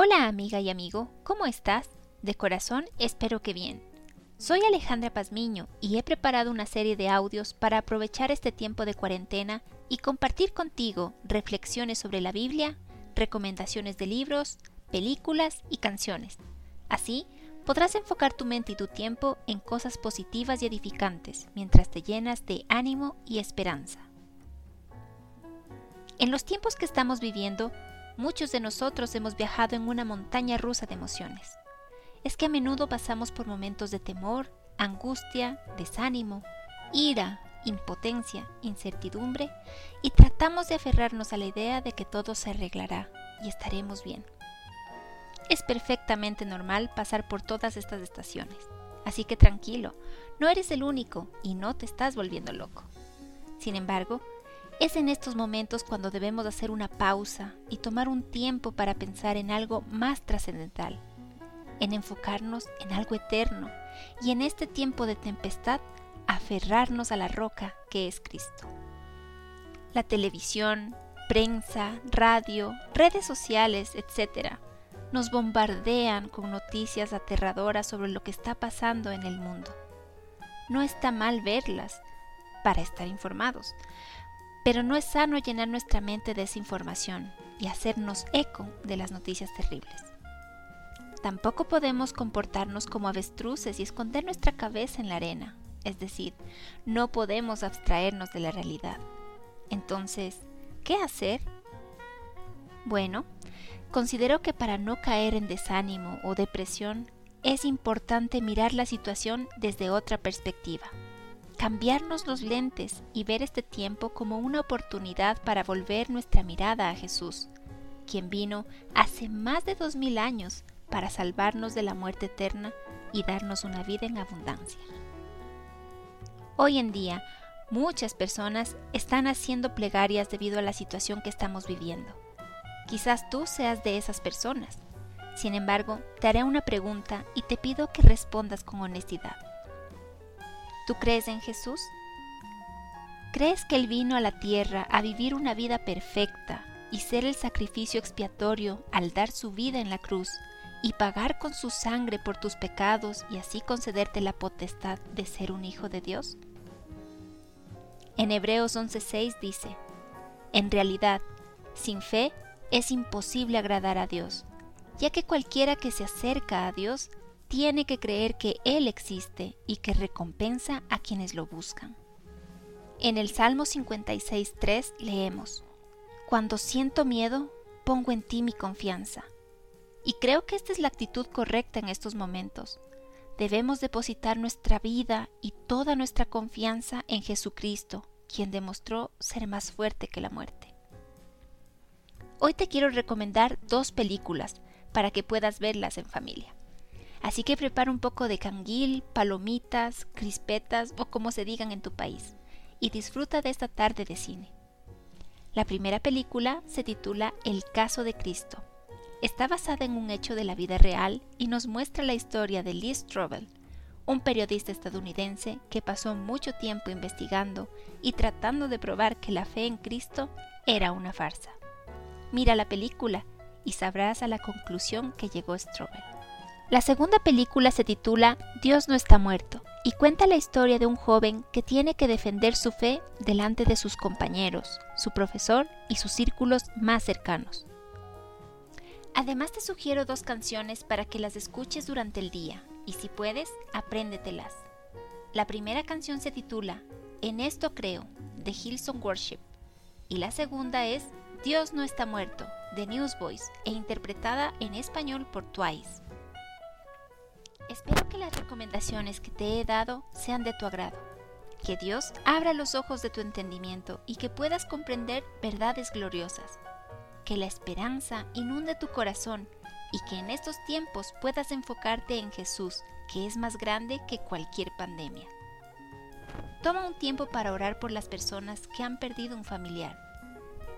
Hola amiga y amigo, ¿cómo estás? De corazón espero que bien. Soy Alejandra Pazmiño y he preparado una serie de audios para aprovechar este tiempo de cuarentena y compartir contigo reflexiones sobre la Biblia, recomendaciones de libros, películas y canciones. Así, podrás enfocar tu mente y tu tiempo en cosas positivas y edificantes mientras te llenas de ánimo y esperanza. En los tiempos que estamos viviendo, muchos de nosotros hemos viajado en una montaña rusa de emociones. Es que a menudo pasamos por momentos de temor, angustia, desánimo, ira, impotencia, incertidumbre y tratamos de aferrarnos a la idea de que todo se arreglará y estaremos bien. Es perfectamente normal pasar por todas estas estaciones, así que tranquilo, no eres el único y no te estás volviendo loco. Sin embargo, es en estos momentos cuando debemos hacer una pausa y tomar un tiempo para pensar en algo más trascendental, en enfocarnos en algo eterno y en este tiempo de tempestad aferrarnos a la roca que es Cristo. La televisión, prensa, radio, redes sociales, etc., nos bombardean con noticias aterradoras sobre lo que está pasando en el mundo. No está mal verlas para estar informados, pero no es sano llenar nuestra mente de esa información y hacernos eco de las noticias terribles. Tampoco podemos comportarnos como avestruces y esconder nuestra cabeza en la arena, es decir, no podemos abstraernos de la realidad. Entonces, ¿qué hacer? Bueno, considero que para no caer en desánimo o depresión es importante mirar la situación desde otra perspectiva cambiarnos los lentes y ver este tiempo como una oportunidad para volver nuestra mirada a Jesús, quien vino hace más de dos mil años para salvarnos de la muerte eterna y darnos una vida en abundancia. Hoy en día, muchas personas están haciendo plegarias debido a la situación que estamos viviendo. Quizás tú seas de esas personas. Sin embargo, te haré una pregunta y te pido que respondas con honestidad. ¿Tú crees en Jesús? ¿Crees que Él vino a la tierra a vivir una vida perfecta y ser el sacrificio expiatorio al dar su vida en la cruz y pagar con su sangre por tus pecados y así concederte la potestad de ser un hijo de Dios? En Hebreos 11:6 dice, En realidad, sin fe es imposible agradar a Dios, ya que cualquiera que se acerca a Dios tiene que creer que Él existe y que recompensa a quienes lo buscan. En el Salmo 56.3 leemos, Cuando siento miedo, pongo en ti mi confianza. Y creo que esta es la actitud correcta en estos momentos. Debemos depositar nuestra vida y toda nuestra confianza en Jesucristo, quien demostró ser más fuerte que la muerte. Hoy te quiero recomendar dos películas para que puedas verlas en familia. Así que prepara un poco de canguil, palomitas, crispetas o como se digan en tu país y disfruta de esta tarde de cine. La primera película se titula El caso de Cristo. Está basada en un hecho de la vida real y nos muestra la historia de Lee Strobel, un periodista estadounidense que pasó mucho tiempo investigando y tratando de probar que la fe en Cristo era una farsa. Mira la película y sabrás a la conclusión que llegó Strobel. La segunda película se titula Dios no está muerto y cuenta la historia de un joven que tiene que defender su fe delante de sus compañeros, su profesor y sus círculos más cercanos. Además te sugiero dos canciones para que las escuches durante el día y si puedes, apréndetelas. La primera canción se titula En esto creo, de Hillsong Worship, y la segunda es Dios no está muerto, de Newsboys, e interpretada en español por Twice. Espero que las recomendaciones que te he dado sean de tu agrado. Que Dios abra los ojos de tu entendimiento y que puedas comprender verdades gloriosas. Que la esperanza inunde tu corazón y que en estos tiempos puedas enfocarte en Jesús, que es más grande que cualquier pandemia. Toma un tiempo para orar por las personas que han perdido un familiar,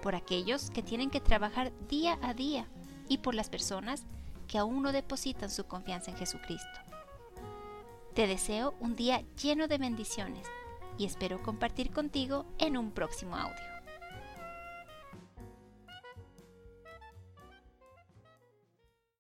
por aquellos que tienen que trabajar día a día y por las personas que aún no depositan su confianza en Jesucristo. Te deseo un día lleno de bendiciones y espero compartir contigo en un próximo audio.